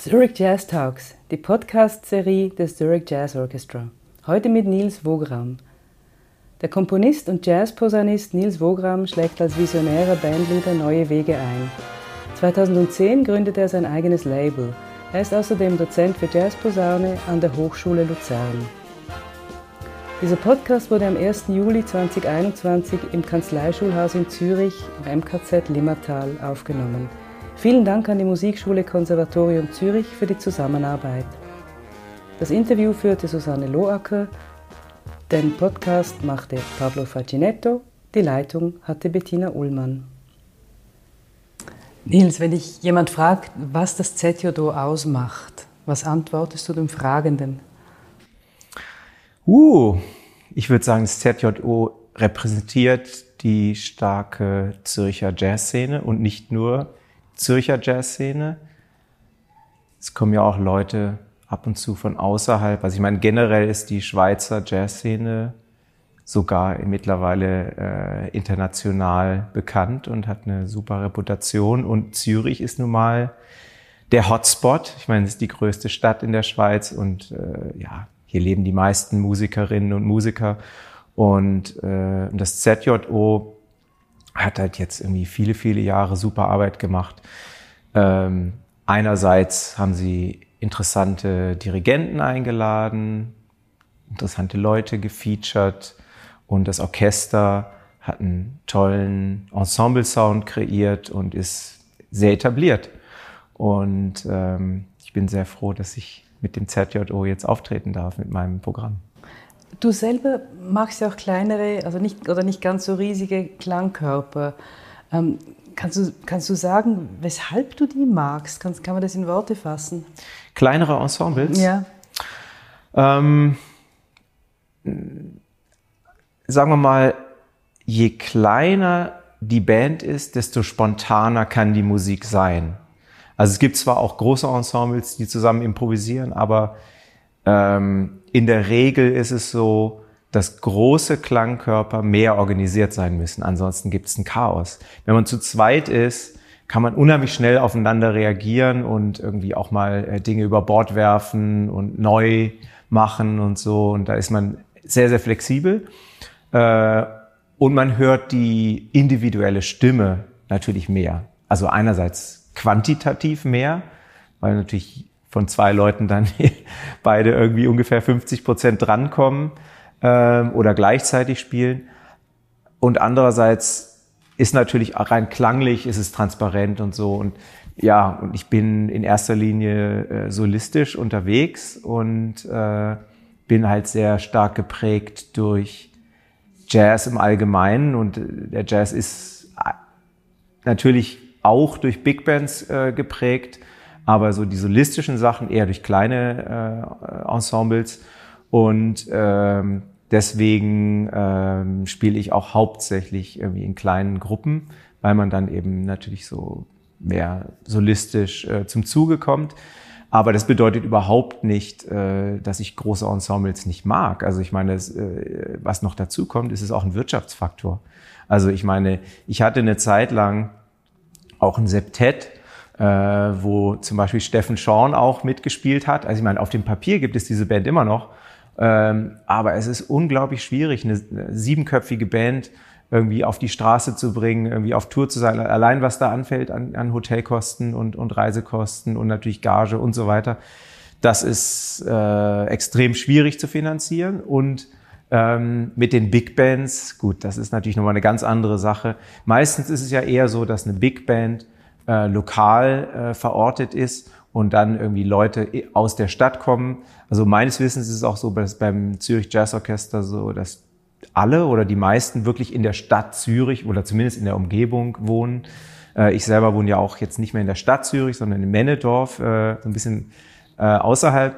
Zurich Jazz Talks, die Podcast-Serie des Zurich Jazz Orchestra. Heute mit Nils Wogram. Der Komponist und Jazzposaunist Nils Wogram schlägt als visionärer Bandleader neue Wege ein. 2010 gründete er sein eigenes Label. Er ist außerdem Dozent für Jazzposaune an der Hochschule Luzern. Dieser Podcast wurde am 1. Juli 2021 im Kanzleischulhaus in Zürich im MKZ Limmatal aufgenommen. Vielen Dank an die Musikschule Konservatorium Zürich für die Zusammenarbeit. Das Interview führte Susanne Loacker, den Podcast machte Pablo Facinetto, die Leitung hatte Bettina Ullmann. Nils, wenn dich jemand fragt, was das ZJO ausmacht, was antwortest du dem Fragenden? Uh, ich würde sagen, das ZJO repräsentiert die starke Zürcher Jazzszene und nicht nur Zürcher Jazzszene. Es kommen ja auch Leute ab und zu von außerhalb. Also ich meine, generell ist die Schweizer Jazzszene sogar mittlerweile äh, international bekannt und hat eine super Reputation. Und Zürich ist nun mal der Hotspot. Ich meine, es ist die größte Stadt in der Schweiz und äh, ja, hier leben die meisten Musikerinnen und Musiker. Und äh, das ZJO hat halt jetzt irgendwie viele, viele Jahre super Arbeit gemacht. Ähm, einerseits haben sie interessante Dirigenten eingeladen, interessante Leute gefeatured und das Orchester hat einen tollen Ensemble-Sound kreiert und ist sehr etabliert. Und ähm, ich bin sehr froh, dass ich mit dem ZJO jetzt auftreten darf mit meinem Programm. Du selber machst ja auch kleinere, also nicht oder nicht ganz so riesige Klangkörper. Ähm, kannst, du, kannst du sagen, weshalb du die magst? Kann, kann man das in Worte fassen? Kleinere Ensembles? Ja. Ähm, sagen wir mal, je kleiner die Band ist, desto spontaner kann die Musik sein. Also es gibt zwar auch große Ensembles, die zusammen improvisieren, aber ähm, in der Regel ist es so, dass große Klangkörper mehr organisiert sein müssen. Ansonsten gibt es ein Chaos. Wenn man zu zweit ist, kann man unheimlich schnell aufeinander reagieren und irgendwie auch mal äh, Dinge über Bord werfen und neu machen und so. Und da ist man sehr, sehr flexibel. Äh, und man hört die individuelle Stimme natürlich mehr. Also einerseits quantitativ mehr, weil natürlich von zwei Leuten dann beide irgendwie ungefähr 50 Prozent drankommen ähm, oder gleichzeitig spielen. Und andererseits ist natürlich rein klanglich, ist es transparent und so. Und ja, und ich bin in erster Linie äh, solistisch unterwegs und äh, bin halt sehr stark geprägt durch Jazz im Allgemeinen. Und äh, der Jazz ist äh, natürlich auch durch Big Bands äh, geprägt, aber so die solistischen Sachen eher durch kleine äh, Ensembles. Und ähm, deswegen ähm, spiele ich auch hauptsächlich irgendwie in kleinen Gruppen, weil man dann eben natürlich so mehr solistisch äh, zum Zuge kommt. Aber das bedeutet überhaupt nicht, äh, dass ich große Ensembles nicht mag. Also ich meine, das, äh, was noch dazu kommt, ist es auch ein Wirtschaftsfaktor. Also ich meine, ich hatte eine Zeit lang auch ein Septett, äh, wo zum Beispiel Steffen Schorn auch mitgespielt hat. Also ich meine, auf dem Papier gibt es diese Band immer noch, ähm, aber es ist unglaublich schwierig, eine, eine siebenköpfige Band irgendwie auf die Straße zu bringen, irgendwie auf Tour zu sein. Allein was da anfällt an, an Hotelkosten und, und Reisekosten und natürlich Gage und so weiter, das ist äh, extrem schwierig zu finanzieren und ähm, mit den Big Bands, gut, das ist natürlich nochmal eine ganz andere Sache. Meistens ist es ja eher so, dass eine Big Band äh, lokal äh, verortet ist und dann irgendwie Leute aus der Stadt kommen. Also meines Wissens ist es auch so, dass beim Zürich Jazz Orchester so, dass alle oder die meisten wirklich in der Stadt Zürich oder zumindest in der Umgebung wohnen. Äh, ich selber wohne ja auch jetzt nicht mehr in der Stadt Zürich, sondern in Männedorf, äh, so ein bisschen äh, außerhalb.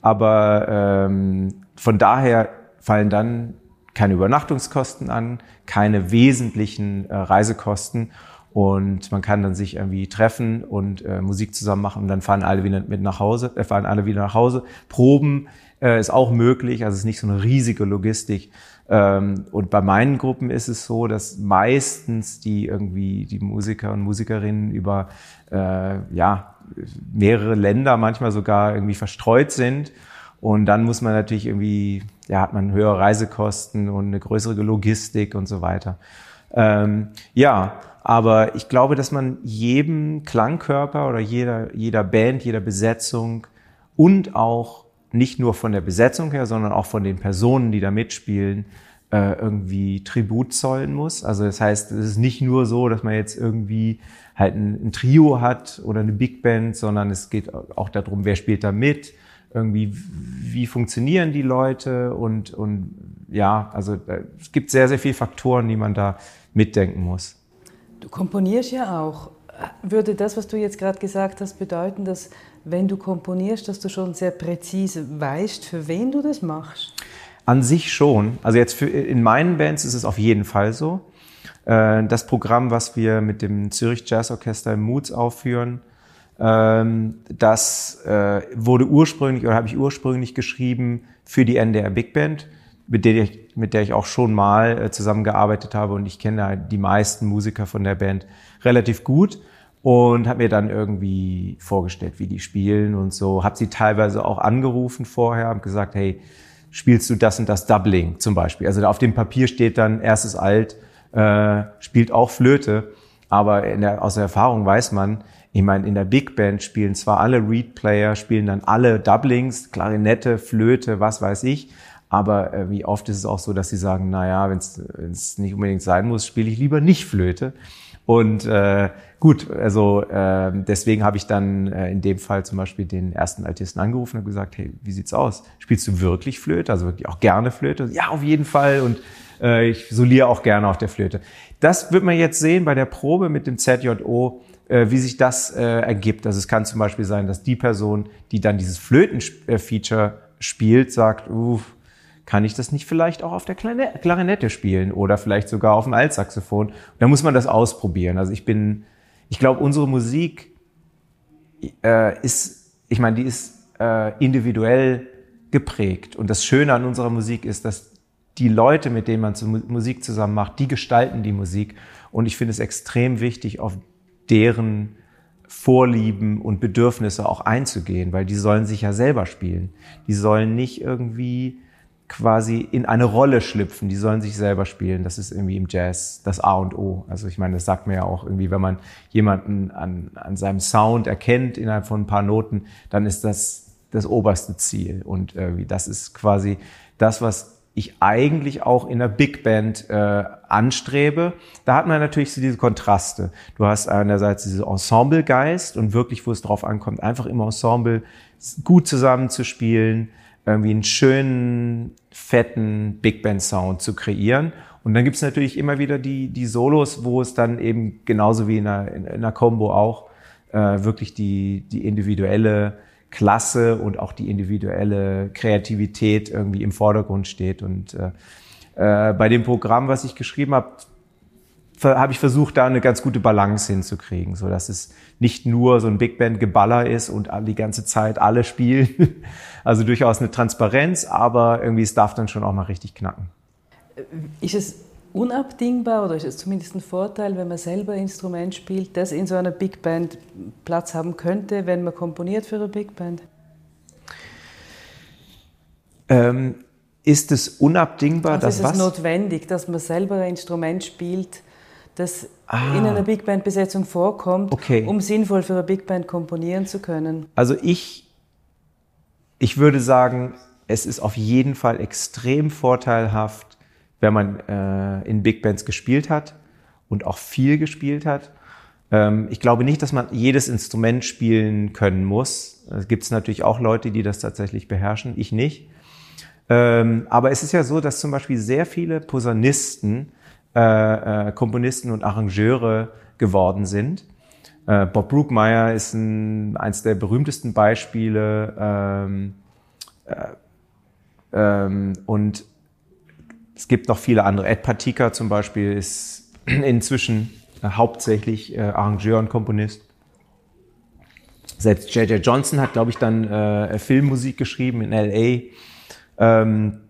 Aber ähm, von daher fallen dann keine Übernachtungskosten an, keine wesentlichen äh, Reisekosten und man kann dann sich irgendwie treffen und äh, Musik zusammen machen und dann fahren alle wieder mit nach Hause, äh, fahren alle wieder nach Hause. Proben äh, ist auch möglich, also es ist nicht so eine riesige Logistik. Ähm, und bei meinen Gruppen ist es so, dass meistens die irgendwie die Musiker und Musikerinnen über äh, ja mehrere Länder manchmal sogar irgendwie verstreut sind. Und dann muss man natürlich irgendwie, ja, hat man höhere Reisekosten und eine größere Logistik und so weiter. Ähm, ja, aber ich glaube, dass man jedem Klangkörper oder jeder, jeder Band, jeder Besetzung und auch nicht nur von der Besetzung her, sondern auch von den Personen, die da mitspielen, äh, irgendwie Tribut zollen muss. Also das heißt, es ist nicht nur so, dass man jetzt irgendwie halt ein, ein Trio hat oder eine Big Band, sondern es geht auch darum, wer spielt da mit, irgendwie wie funktionieren die Leute und, und ja, also äh, es gibt sehr, sehr viele Faktoren, die man da mitdenken muss. Du komponierst ja auch. Würde das, was du jetzt gerade gesagt hast, bedeuten, dass wenn du komponierst, dass du schon sehr präzise weißt, für wen du das machst? An sich schon. Also jetzt für, in meinen Bands ist es auf jeden Fall so. Äh, das Programm, was wir mit dem Zürich Jazz Orchester im Moods aufführen, das äh, wurde ursprünglich oder habe ich ursprünglich geschrieben für die NDR Big Band, mit der ich, mit der ich auch schon mal äh, zusammengearbeitet habe und ich kenne die meisten Musiker von der Band relativ gut und habe mir dann irgendwie vorgestellt, wie die spielen und so. Habe sie teilweise auch angerufen vorher, habe gesagt, hey, spielst du das und das Doubling zum Beispiel? Also auf dem Papier steht dann erstes Alt, äh, spielt auch Flöte, aber der, aus der Erfahrung weiß man, ich meine, in der Big Band spielen zwar alle Reed-Player, spielen dann alle Doublings, Klarinette, Flöte, was weiß ich, aber äh, wie oft ist es auch so, dass sie sagen, na ja, wenn es nicht unbedingt sein muss, spiele ich lieber nicht Flöte. Und äh, gut, also äh, deswegen habe ich dann äh, in dem Fall zum Beispiel den ersten Altisten angerufen und gesagt, hey, wie sieht's aus? Spielst du wirklich Flöte? Also wirklich auch gerne Flöte? Ja, auf jeden Fall. Und äh, ich soliere auch gerne auf der Flöte. Das wird man jetzt sehen bei der Probe mit dem ZJO, äh, wie sich das äh, ergibt. Also es kann zum Beispiel sein, dass die Person, die dann dieses Flöten-Feature spielt, sagt, uff, kann ich das nicht vielleicht auch auf der Klarinette spielen oder vielleicht sogar auf dem Altsaxophon? Da muss man das ausprobieren. Also ich bin, ich glaube, unsere Musik äh, ist, ich meine, die ist äh, individuell geprägt. Und das Schöne an unserer Musik ist, dass die Leute, mit denen man Musik zusammen macht, die gestalten die Musik. Und ich finde es extrem wichtig, auf deren Vorlieben und Bedürfnisse auch einzugehen, weil die sollen sich ja selber spielen. Die sollen nicht irgendwie quasi in eine Rolle schlüpfen. Die sollen sich selber spielen. Das ist irgendwie im Jazz das A und O. Also ich meine, das sagt man ja auch irgendwie, wenn man jemanden an, an seinem Sound erkennt innerhalb von ein paar Noten, dann ist das das oberste Ziel. Und irgendwie das ist quasi das, was ich eigentlich auch in der Big Band äh, anstrebe. Da hat man natürlich so diese Kontraste. Du hast einerseits diese Ensemblegeist und wirklich, wo es drauf ankommt, einfach im Ensemble gut zusammenzuspielen, irgendwie einen schönen, fetten Big Band Sound zu kreieren. Und dann gibt's natürlich immer wieder die, die Solos, wo es dann eben genauso wie in einer, in einer Combo auch äh, wirklich die, die individuelle Klasse und auch die individuelle Kreativität irgendwie im Vordergrund steht. Und äh, äh, bei dem Programm, was ich geschrieben habe, habe ich versucht, da eine ganz gute Balance hinzukriegen, so dass es nicht nur so ein Big Band Geballer ist und die ganze Zeit alle spielen. Also durchaus eine Transparenz, aber irgendwie es darf dann schon auch mal richtig knacken. Ist es unabdingbar oder ist es zumindest ein Vorteil, wenn man selber Instrument spielt, das in so einer Big Band Platz haben könnte, wenn man komponiert für eine Big Band? Ähm, ist es unabdingbar, also dass ist es was? notwendig, dass man selber ein Instrument spielt, das ah. in einer Big Band Besetzung vorkommt, okay. um sinnvoll für eine Big Band komponieren zu können? Also ich, ich würde sagen, es ist auf jeden Fall extrem vorteilhaft, wenn man äh, in Big Bands gespielt hat und auch viel gespielt hat. Ähm, ich glaube nicht, dass man jedes Instrument spielen können muss. Es gibt natürlich auch Leute, die das tatsächlich beherrschen, ich nicht. Ähm, aber es ist ja so, dass zum Beispiel sehr viele Posaunisten äh, äh, Komponisten und Arrangeure geworden sind. Äh, Bob Brookmeyer ist ein, eins der berühmtesten Beispiele. Ähm, äh, ähm, und es gibt noch viele andere. Ed Patika zum Beispiel ist inzwischen äh, hauptsächlich äh, Arrangeur und Komponist. Selbst J.J. Johnson hat, glaube ich, dann äh, Filmmusik geschrieben in L.A. Ähm,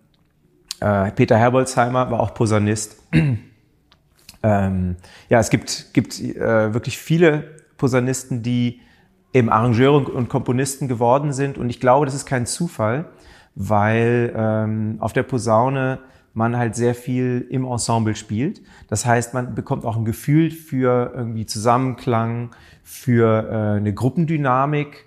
Äh, Peter Herbolzheimer war auch Posaunist. ähm, ja, es gibt, gibt äh, wirklich viele Posaunisten, die eben Arrangeure und Komponisten geworden sind. Und ich glaube, das ist kein Zufall, weil ähm, auf der Posaune man halt sehr viel im Ensemble spielt. Das heißt, man bekommt auch ein Gefühl für irgendwie Zusammenklang, für äh, eine Gruppendynamik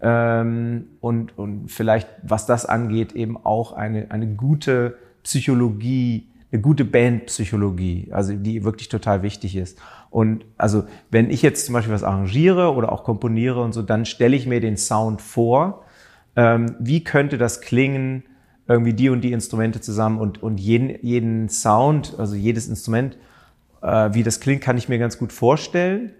ähm, und, und vielleicht, was das angeht, eben auch eine, eine gute Psychologie, eine gute Bandpsychologie, also die wirklich total wichtig ist. Und also wenn ich jetzt zum Beispiel was arrangiere oder auch komponiere und so, dann stelle ich mir den Sound vor. Ähm, wie könnte das klingen? Irgendwie die und die Instrumente zusammen und, und jeden, jeden Sound, also jedes Instrument, äh, wie das klingt, kann ich mir ganz gut vorstellen.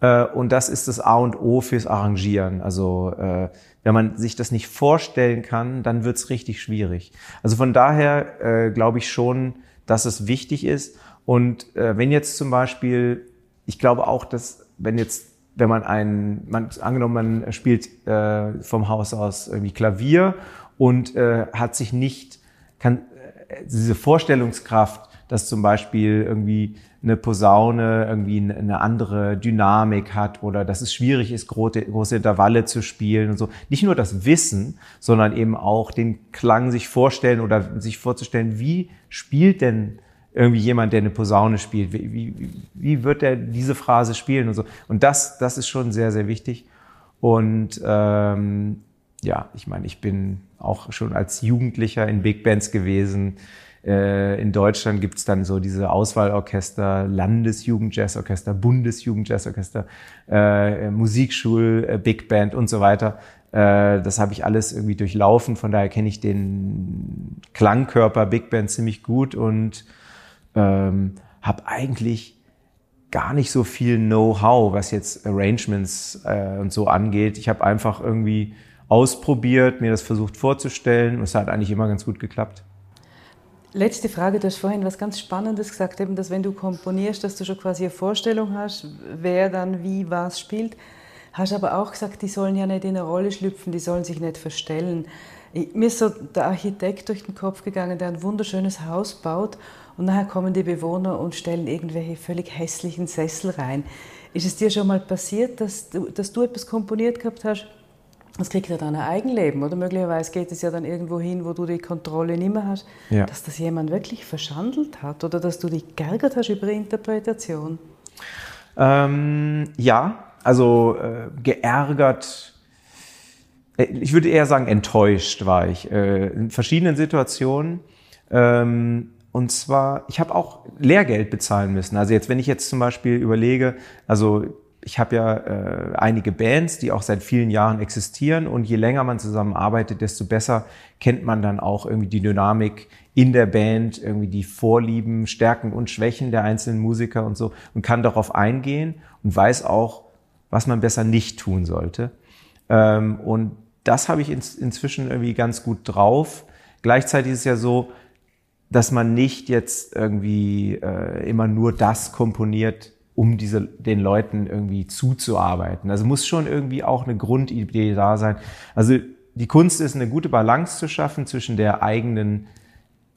Äh, und das ist das A und O fürs Arrangieren. Also äh, wenn man sich das nicht vorstellen kann, dann wird's richtig schwierig. Also von daher äh, glaube ich schon, dass es wichtig ist. Und äh, wenn jetzt zum Beispiel, ich glaube auch, dass wenn jetzt wenn man ein, man, angenommen, man spielt äh, vom Haus aus irgendwie Klavier und äh, hat sich nicht, kann äh, diese Vorstellungskraft, dass zum Beispiel irgendwie eine Posaune irgendwie eine andere Dynamik hat oder dass es schwierig ist, große, große Intervalle zu spielen und so. Nicht nur das Wissen, sondern eben auch den Klang sich vorstellen oder sich vorzustellen, wie spielt denn irgendwie jemand, der eine Posaune spielt, wie, wie, wie wird er diese Phrase spielen und so. Und das, das ist schon sehr, sehr wichtig. Und ähm, ja, ich meine, ich bin auch schon als Jugendlicher in Big Bands gewesen. Äh, in Deutschland gibt's dann so diese Auswahlorchester, Landesjugendjazzorchester, Bundesjugendjazzorchester, äh, Musikschul, äh, Big Band und so weiter. Äh, das habe ich alles irgendwie durchlaufen. Von daher kenne ich den Klangkörper Big Band ziemlich gut und ähm, habe eigentlich gar nicht so viel Know-how, was jetzt Arrangements und so angeht. Ich habe einfach irgendwie ausprobiert, mir das versucht vorzustellen und es hat eigentlich immer ganz gut geklappt. Letzte Frage, du hast vorhin was ganz Spannendes gesagt, eben, dass wenn du komponierst, dass du schon quasi eine Vorstellung hast, wer dann wie was spielt. Hast aber auch gesagt, die sollen ja nicht in eine Rolle schlüpfen, die sollen sich nicht verstellen. Mir ist so der Architekt durch den Kopf gegangen, der ein wunderschönes Haus baut und nachher kommen die Bewohner und stellen irgendwelche völlig hässlichen Sessel rein. Ist es dir schon mal passiert, dass du, dass du etwas komponiert gehabt hast das kriegt ja dann ein Eigenleben, oder? Möglicherweise geht es ja dann irgendwo hin, wo du die Kontrolle nicht mehr hast, ja. dass das jemand wirklich verschandelt hat oder dass du dich geärgert hast über Interpretation. Ähm, ja, also äh, geärgert, äh, ich würde eher sagen enttäuscht war ich äh, in verschiedenen Situationen. Ähm, und zwar, ich habe auch Lehrgeld bezahlen müssen. Also jetzt, wenn ich jetzt zum Beispiel überlege, also ich habe ja äh, einige Bands, die auch seit vielen Jahren existieren und je länger man zusammenarbeitet, desto besser kennt man dann auch irgendwie die Dynamik in der Band, irgendwie die Vorlieben, Stärken und Schwächen der einzelnen Musiker und so und kann darauf eingehen und weiß auch, was man besser nicht tun sollte. Ähm, und das habe ich ins, inzwischen irgendwie ganz gut drauf. Gleichzeitig ist es ja so, dass man nicht jetzt irgendwie äh, immer nur das komponiert, um diese, den Leuten irgendwie zuzuarbeiten. Also muss schon irgendwie auch eine Grundidee da sein. Also die Kunst ist, eine gute Balance zu schaffen zwischen der eigenen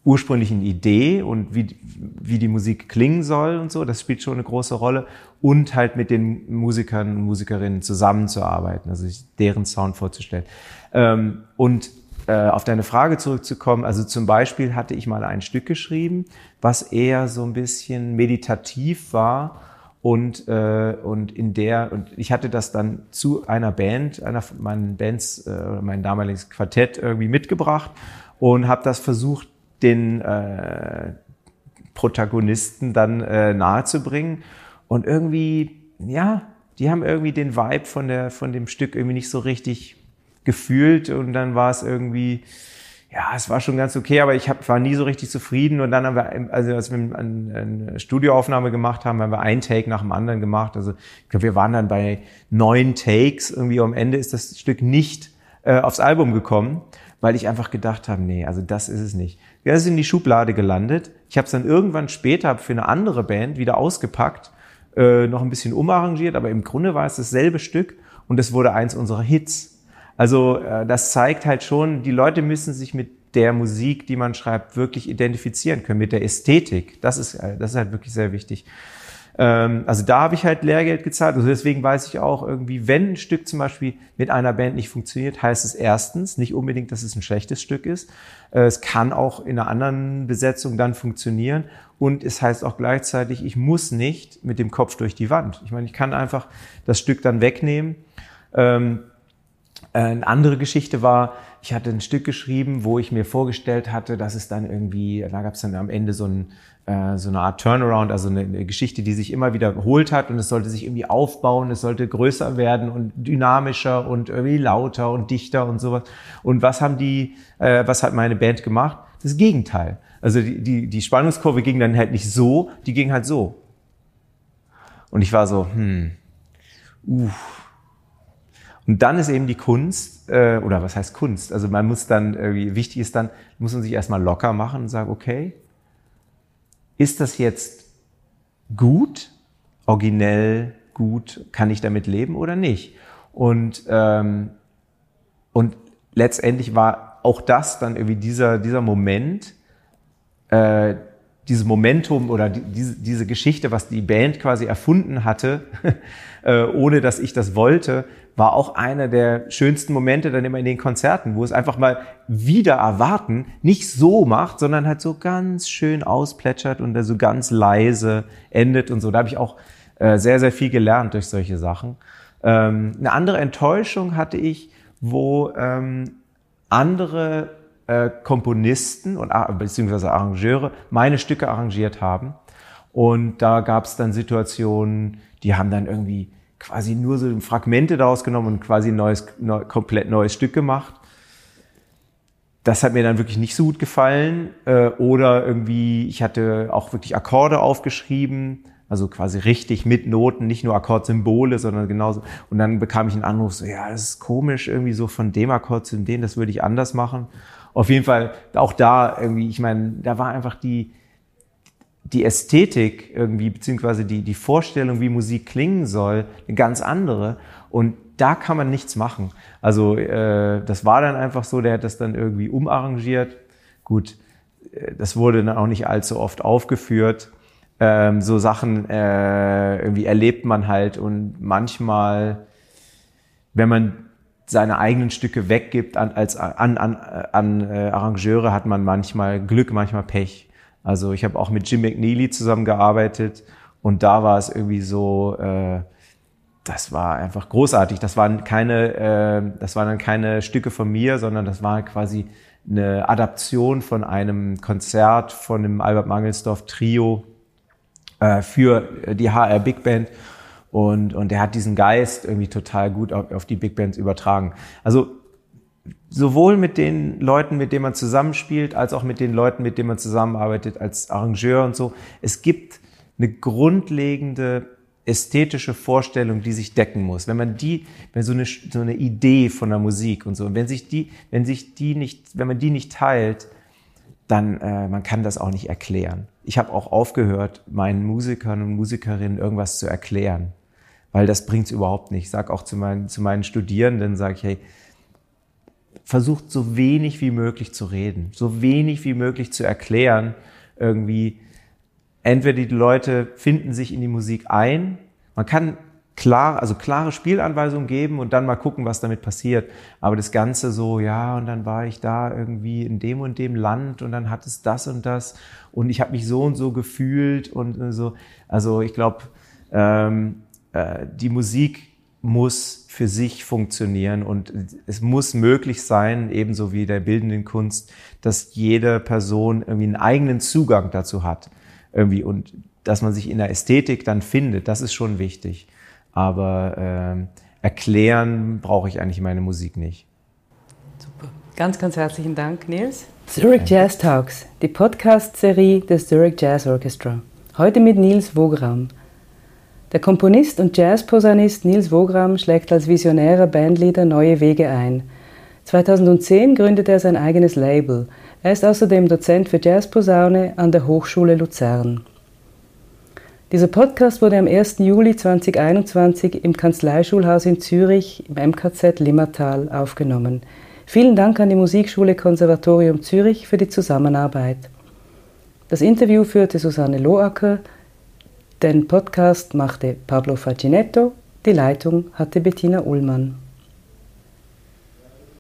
ursprünglichen Idee und wie, wie die Musik klingen soll und so, das spielt schon eine große Rolle und halt mit den Musikern und Musikerinnen zusammenzuarbeiten, also sich deren Sound vorzustellen. Ähm, und äh, auf deine Frage zurückzukommen, also zum Beispiel hatte ich mal ein Stück geschrieben, was eher so ein bisschen meditativ war und äh, und in der und ich hatte das dann zu einer Band, einer von meinen Bands, äh, mein damaliges Quartett irgendwie mitgebracht und habe das versucht, den äh, Protagonisten dann äh, nahezubringen. Und irgendwie ja, die haben irgendwie den Vibe von der von dem Stück irgendwie nicht so richtig gefühlt. Und dann war es irgendwie ja, es war schon ganz okay, aber ich hab, war nie so richtig zufrieden. Und dann haben wir, also als wir eine, Studioaufnahme gemacht haben, haben wir einen Take nach dem anderen gemacht. Also ich glaube, wir waren dann bei neun Takes. Irgendwie am Ende ist das Stück nicht äh, aufs Album gekommen, weil ich einfach gedacht habe, nee, also das ist es nicht. Ja, ist in die Schublade gelandet. Ich habe es dann irgendwann später für eine andere Band wieder ausgepackt, äh, noch ein bisschen umarrangiert, aber im Grunde war es dasselbe Stück und es wurde eins unserer Hits. Also äh, das zeigt halt schon, die Leute müssen sich mit der Musik, die man schreibt, wirklich identifizieren können, mit der Ästhetik. Das ist, das ist halt wirklich sehr wichtig. Ähm, also da habe ich halt Lehrgeld gezahlt. Also deswegen weiß ich auch irgendwie, wenn ein Stück zum Beispiel mit einer Band nicht funktioniert, heißt es erstens nicht unbedingt, dass es ein schlechtes Stück ist. Äh, es kann auch in einer anderen Besetzung dann funktionieren. Und es heißt auch gleichzeitig, ich muss nicht mit dem Kopf durch die Wand. Ich meine, ich kann einfach das Stück dann wegnehmen. Äh, eine andere Geschichte war, ich hatte ein Stück geschrieben, wo ich mir vorgestellt hatte, dass es dann irgendwie, da gab es dann am Ende so, ein, äh, so eine Art Turnaround, also eine, eine, Geschichte, die sich immer wiederholt hat und es sollte sich irgendwie aufbauen, es sollte größer werden und dynamischer und irgendwie lauter und dichter und sowas. Und was haben die, äh, was hat meine Band gemacht? Das Gegenteil. Also die, die, die Spannungskurve ging dann halt nicht so, die ging halt so. Und ich war so, hm, uff und dann ist eben die Kunst, äh, oder was heißt Kunst? Also man muss dann, irgendwie, wichtig ist dann, muss man sich erstmal locker machen und sagen, okay, ist das jetzt gut, originell gut, kann ich damit leben oder nicht? Und, ähm, und letztendlich war auch das dann irgendwie dieser, dieser Moment, äh, dieses Momentum oder die, diese, diese Geschichte, was die Band quasi erfunden hatte, äh, ohne dass ich das wollte, war auch einer der schönsten Momente dann immer in den Konzerten, wo es einfach mal wieder erwarten nicht so macht, sondern halt so ganz schön ausplätschert und so ganz leise endet und so. Da habe ich auch äh, sehr, sehr viel gelernt durch solche Sachen. Ähm, eine andere Enttäuschung hatte ich, wo ähm, andere äh, Komponisten und beziehungsweise Arrangeure meine Stücke arrangiert haben. Und da gab es dann Situationen, die haben dann irgendwie quasi nur so Fragmente daraus genommen und quasi ein neues, neu, komplett neues Stück gemacht. Das hat mir dann wirklich nicht so gut gefallen. Äh, oder irgendwie, ich hatte auch wirklich Akkorde aufgeschrieben, also quasi richtig mit Noten, nicht nur Akkordsymbole, sondern genauso. Und dann bekam ich einen Anruf, so, ja, das ist komisch, irgendwie so von dem Akkord zu dem, das würde ich anders machen. Auf jeden Fall auch da irgendwie, ich meine, da war einfach die, die Ästhetik irgendwie, beziehungsweise die, die Vorstellung, wie Musik klingen soll, eine ganz andere. Und da kann man nichts machen. Also äh, das war dann einfach so, der hat das dann irgendwie umarrangiert. Gut, äh, das wurde dann auch nicht allzu oft aufgeführt. Ähm, so Sachen äh, irgendwie erlebt man halt und manchmal, wenn man seine eigenen Stücke weggibt an, als, an, an, an äh, Arrangeure, hat man manchmal Glück, manchmal Pech. Also ich habe auch mit Jim McNeely zusammengearbeitet und da war es irgendwie so, äh, das war einfach großartig. Das waren keine, äh, das waren dann keine Stücke von mir, sondern das war quasi eine Adaption von einem Konzert von dem Albert Mangelsdorf Trio äh, für die HR Big Band. Und, und er hat diesen Geist irgendwie total gut auf, auf die Big Bands übertragen. Also sowohl mit den Leuten, mit denen man zusammenspielt, als auch mit den Leuten, mit denen man zusammenarbeitet als Arrangeur und so. Es gibt eine grundlegende ästhetische Vorstellung, die sich decken muss. Wenn man die, wenn so eine, so eine Idee von der Musik und so, wenn sich die, wenn sich die nicht, wenn man die nicht teilt, dann äh, man kann das auch nicht erklären. Ich habe auch aufgehört, meinen Musikern und Musikerinnen irgendwas zu erklären, weil das bringt's überhaupt nicht. Ich sag auch zu meinen, zu meinen Studierenden, sage ich, hey, versucht so wenig wie möglich zu reden, so wenig wie möglich zu erklären, irgendwie. Entweder die Leute finden sich in die Musik ein, man kann klar, also klare Spielanweisungen geben und dann mal gucken, was damit passiert. Aber das Ganze so, ja, und dann war ich da irgendwie in dem und dem Land und dann hat es das und das und ich habe mich so und so gefühlt und so. Also ich glaube, ähm, äh, die Musik muss für sich funktionieren und es muss möglich sein, ebenso wie der bildenden Kunst, dass jede Person irgendwie einen eigenen Zugang dazu hat. Irgendwie und dass man sich in der Ästhetik dann findet, das ist schon wichtig. Aber äh, erklären brauche ich eigentlich meine Musik nicht. Super. Ganz, ganz herzlichen Dank, Nils. Zurich Jazz Talks, die Podcast-Serie des Zurich Jazz Orchestra. Heute mit Nils Wogram. Der Komponist und Jazzposaunist Nils Wogram schlägt als visionärer Bandleader neue Wege ein. 2010 gründete er sein eigenes Label. Er ist außerdem Dozent für Jazzposaune an der Hochschule Luzern. Dieser Podcast wurde am 1. Juli 2021 im Kanzleischulhaus in Zürich im MKZ Limmertal aufgenommen. Vielen Dank an die Musikschule Konservatorium Zürich für die Zusammenarbeit. Das Interview führte Susanne Loacker, den Podcast machte Pablo Facinetto, die Leitung hatte Bettina Ullmann.